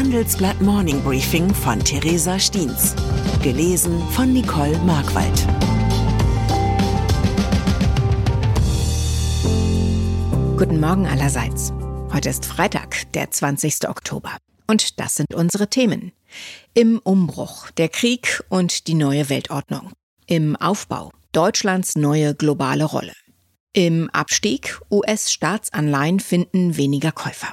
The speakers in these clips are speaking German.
Handelsblatt Morning Briefing von Theresa Stiens. Gelesen von Nicole Markwald. Guten Morgen allerseits. Heute ist Freitag, der 20. Oktober. Und das sind unsere Themen. Im Umbruch, der Krieg und die neue Weltordnung. Im Aufbau, Deutschlands neue globale Rolle. Im Abstieg, US-Staatsanleihen finden weniger Käufer.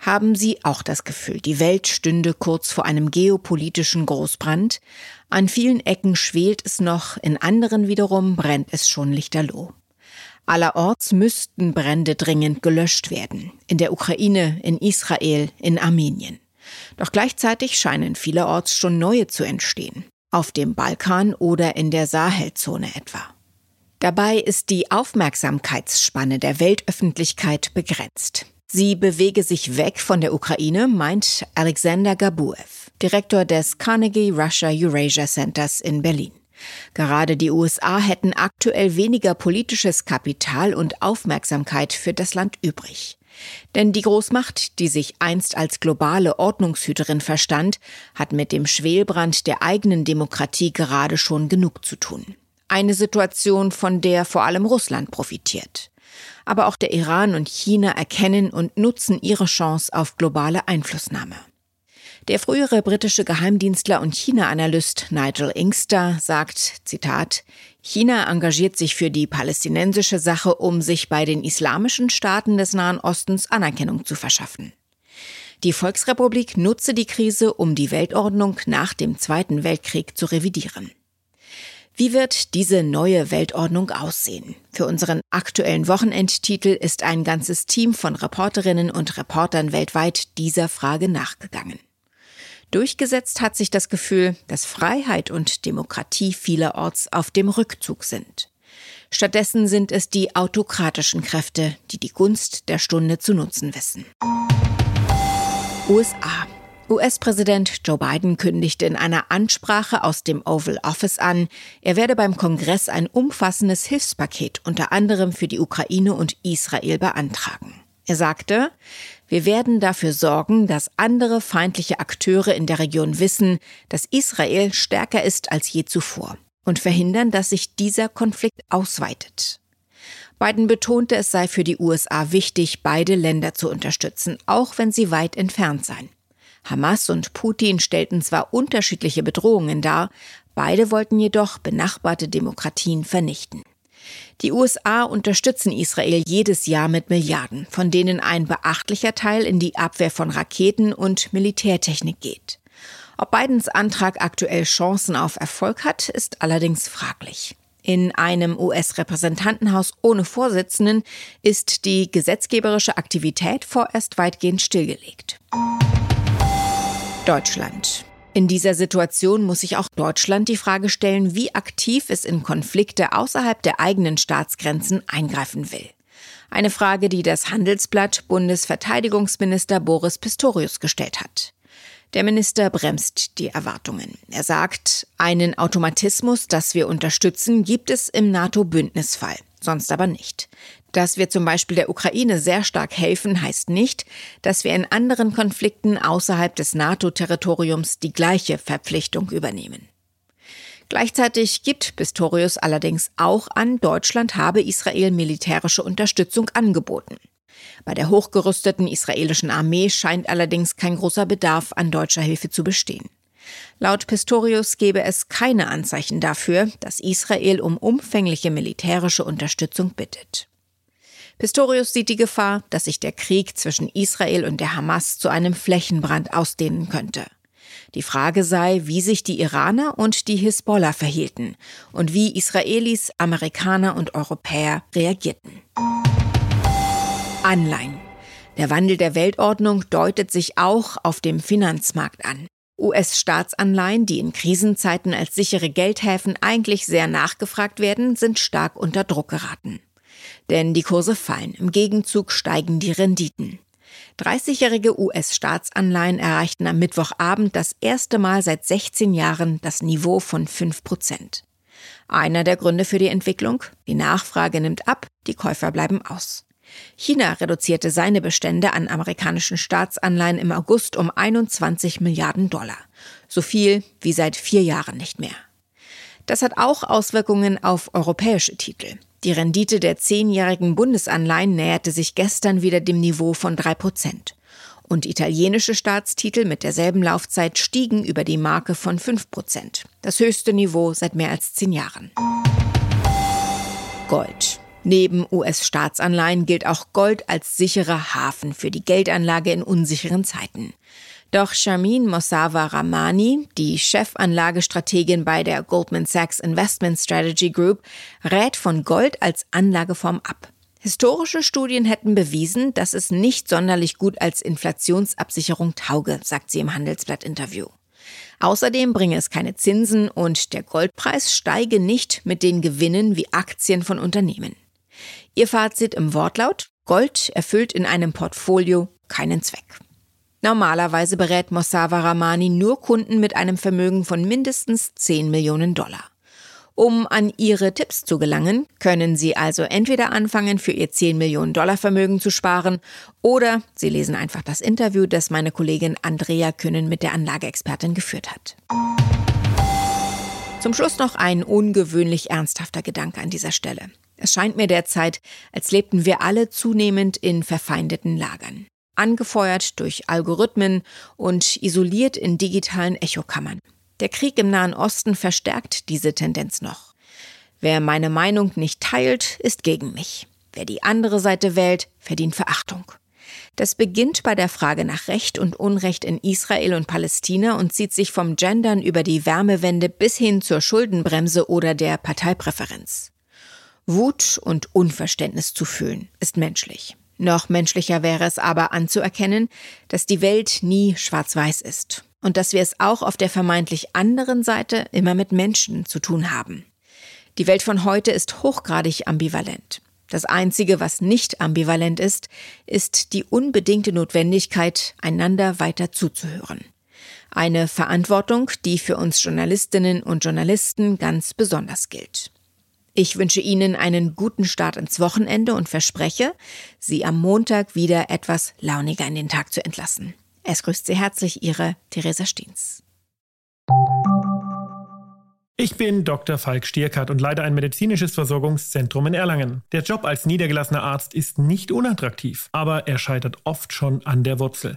Haben Sie auch das Gefühl, die Welt stünde kurz vor einem geopolitischen Großbrand? An vielen Ecken schwelt es noch, in anderen wiederum brennt es schon lichterloh. Allerorts müssten Brände dringend gelöscht werden. In der Ukraine, in Israel, in Armenien. Doch gleichzeitig scheinen vielerorts schon neue zu entstehen. Auf dem Balkan oder in der Sahelzone etwa. Dabei ist die Aufmerksamkeitsspanne der Weltöffentlichkeit begrenzt. Sie bewege sich weg von der Ukraine, meint Alexander Gabuev, Direktor des Carnegie Russia Eurasia Centers in Berlin. Gerade die USA hätten aktuell weniger politisches Kapital und Aufmerksamkeit für das Land übrig. Denn die Großmacht, die sich einst als globale Ordnungshüterin verstand, hat mit dem Schwelbrand der eigenen Demokratie gerade schon genug zu tun. Eine Situation, von der vor allem Russland profitiert aber auch der Iran und China erkennen und nutzen ihre Chance auf globale Einflussnahme. Der frühere britische Geheimdienstler und China-Analyst Nigel Inkster sagt, Zitat, China engagiert sich für die palästinensische Sache, um sich bei den islamischen Staaten des Nahen Ostens Anerkennung zu verschaffen. Die Volksrepublik nutze die Krise, um die Weltordnung nach dem Zweiten Weltkrieg zu revidieren. Wie wird diese neue Weltordnung aussehen? Für unseren aktuellen Wochenendtitel ist ein ganzes Team von Reporterinnen und Reportern weltweit dieser Frage nachgegangen. Durchgesetzt hat sich das Gefühl, dass Freiheit und Demokratie vielerorts auf dem Rückzug sind. Stattdessen sind es die autokratischen Kräfte, die die Gunst der Stunde zu nutzen wissen. USA. US-Präsident Joe Biden kündigte in einer Ansprache aus dem Oval Office an, er werde beim Kongress ein umfassendes Hilfspaket unter anderem für die Ukraine und Israel beantragen. Er sagte, wir werden dafür sorgen, dass andere feindliche Akteure in der Region wissen, dass Israel stärker ist als je zuvor und verhindern, dass sich dieser Konflikt ausweitet. Biden betonte, es sei für die USA wichtig, beide Länder zu unterstützen, auch wenn sie weit entfernt seien. Hamas und Putin stellten zwar unterschiedliche Bedrohungen dar, beide wollten jedoch benachbarte Demokratien vernichten. Die USA unterstützen Israel jedes Jahr mit Milliarden, von denen ein beachtlicher Teil in die Abwehr von Raketen und Militärtechnik geht. Ob Bidens Antrag aktuell Chancen auf Erfolg hat, ist allerdings fraglich. In einem US-Repräsentantenhaus ohne Vorsitzenden ist die gesetzgeberische Aktivität vorerst weitgehend stillgelegt. Deutschland. In dieser Situation muss sich auch Deutschland die Frage stellen, wie aktiv es in Konflikte außerhalb der eigenen Staatsgrenzen eingreifen will. Eine Frage, die das Handelsblatt Bundesverteidigungsminister Boris Pistorius gestellt hat. Der Minister bremst die Erwartungen. Er sagt, einen Automatismus, das wir unterstützen, gibt es im NATO-Bündnisfall, sonst aber nicht. Dass wir zum Beispiel der Ukraine sehr stark helfen, heißt nicht, dass wir in anderen Konflikten außerhalb des NATO-Territoriums die gleiche Verpflichtung übernehmen. Gleichzeitig gibt Pistorius allerdings auch an, Deutschland habe Israel militärische Unterstützung angeboten. Bei der hochgerüsteten israelischen Armee scheint allerdings kein großer Bedarf an deutscher Hilfe zu bestehen. Laut Pistorius gebe es keine Anzeichen dafür, dass Israel um umfängliche militärische Unterstützung bittet. Pistorius sieht die Gefahr, dass sich der Krieg zwischen Israel und der Hamas zu einem Flächenbrand ausdehnen könnte. Die Frage sei, wie sich die Iraner und die Hisbollah verhielten und wie Israelis, Amerikaner und Europäer reagierten. Anleihen. Der Wandel der Weltordnung deutet sich auch auf dem Finanzmarkt an. US-Staatsanleihen, die in Krisenzeiten als sichere Geldhäfen eigentlich sehr nachgefragt werden, sind stark unter Druck geraten. Denn die Kurse fallen, im Gegenzug steigen die Renditen. 30-jährige US-Staatsanleihen erreichten am Mittwochabend das erste Mal seit 16 Jahren das Niveau von 5 Prozent. Einer der Gründe für die Entwicklung? Die Nachfrage nimmt ab, die Käufer bleiben aus. China reduzierte seine Bestände an amerikanischen Staatsanleihen im August um 21 Milliarden Dollar. So viel wie seit vier Jahren nicht mehr. Das hat auch Auswirkungen auf europäische Titel. Die Rendite der zehnjährigen Bundesanleihen näherte sich gestern wieder dem Niveau von drei Prozent. Und italienische Staatstitel mit derselben Laufzeit stiegen über die Marke von fünf Prozent. Das höchste Niveau seit mehr als zehn Jahren. Gold. Neben US-Staatsanleihen gilt auch Gold als sicherer Hafen für die Geldanlage in unsicheren Zeiten. Doch Shamin Mossawa Ramani, die Chefanlagestrategin bei der Goldman Sachs Investment Strategy Group, rät von Gold als Anlageform ab. Historische Studien hätten bewiesen, dass es nicht sonderlich gut als Inflationsabsicherung tauge, sagt sie im Handelsblatt-Interview. Außerdem bringe es keine Zinsen und der Goldpreis steige nicht mit den Gewinnen wie Aktien von Unternehmen. Ihr Fazit im Wortlaut, Gold erfüllt in einem Portfolio keinen Zweck. Normalerweise berät Mossawa Ramani nur Kunden mit einem Vermögen von mindestens 10 Millionen Dollar. Um an Ihre Tipps zu gelangen, können Sie also entweder anfangen, für Ihr 10 Millionen Dollar Vermögen zu sparen, oder Sie lesen einfach das Interview, das meine Kollegin Andrea Künnen mit der Anlageexpertin geführt hat. Zum Schluss noch ein ungewöhnlich ernsthafter Gedanke an dieser Stelle. Es scheint mir derzeit, als lebten wir alle zunehmend in verfeindeten Lagern angefeuert durch Algorithmen und isoliert in digitalen Echokammern. Der Krieg im Nahen Osten verstärkt diese Tendenz noch. Wer meine Meinung nicht teilt, ist gegen mich. Wer die andere Seite wählt, verdient Verachtung. Das beginnt bei der Frage nach Recht und Unrecht in Israel und Palästina und zieht sich vom Gendern über die Wärmewende bis hin zur Schuldenbremse oder der Parteipräferenz. Wut und Unverständnis zu fühlen ist menschlich. Noch menschlicher wäre es aber anzuerkennen, dass die Welt nie schwarz-weiß ist und dass wir es auch auf der vermeintlich anderen Seite immer mit Menschen zu tun haben. Die Welt von heute ist hochgradig ambivalent. Das Einzige, was nicht ambivalent ist, ist die unbedingte Notwendigkeit, einander weiter zuzuhören. Eine Verantwortung, die für uns Journalistinnen und Journalisten ganz besonders gilt. Ich wünsche Ihnen einen guten Start ins Wochenende und verspreche, Sie am Montag wieder etwas launiger in den Tag zu entlassen. Es grüßt Sie herzlich Ihre Theresa Stiens. Ich bin Dr. Falk Stierkart und leite ein medizinisches Versorgungszentrum in Erlangen. Der Job als niedergelassener Arzt ist nicht unattraktiv, aber er scheitert oft schon an der Wurzel.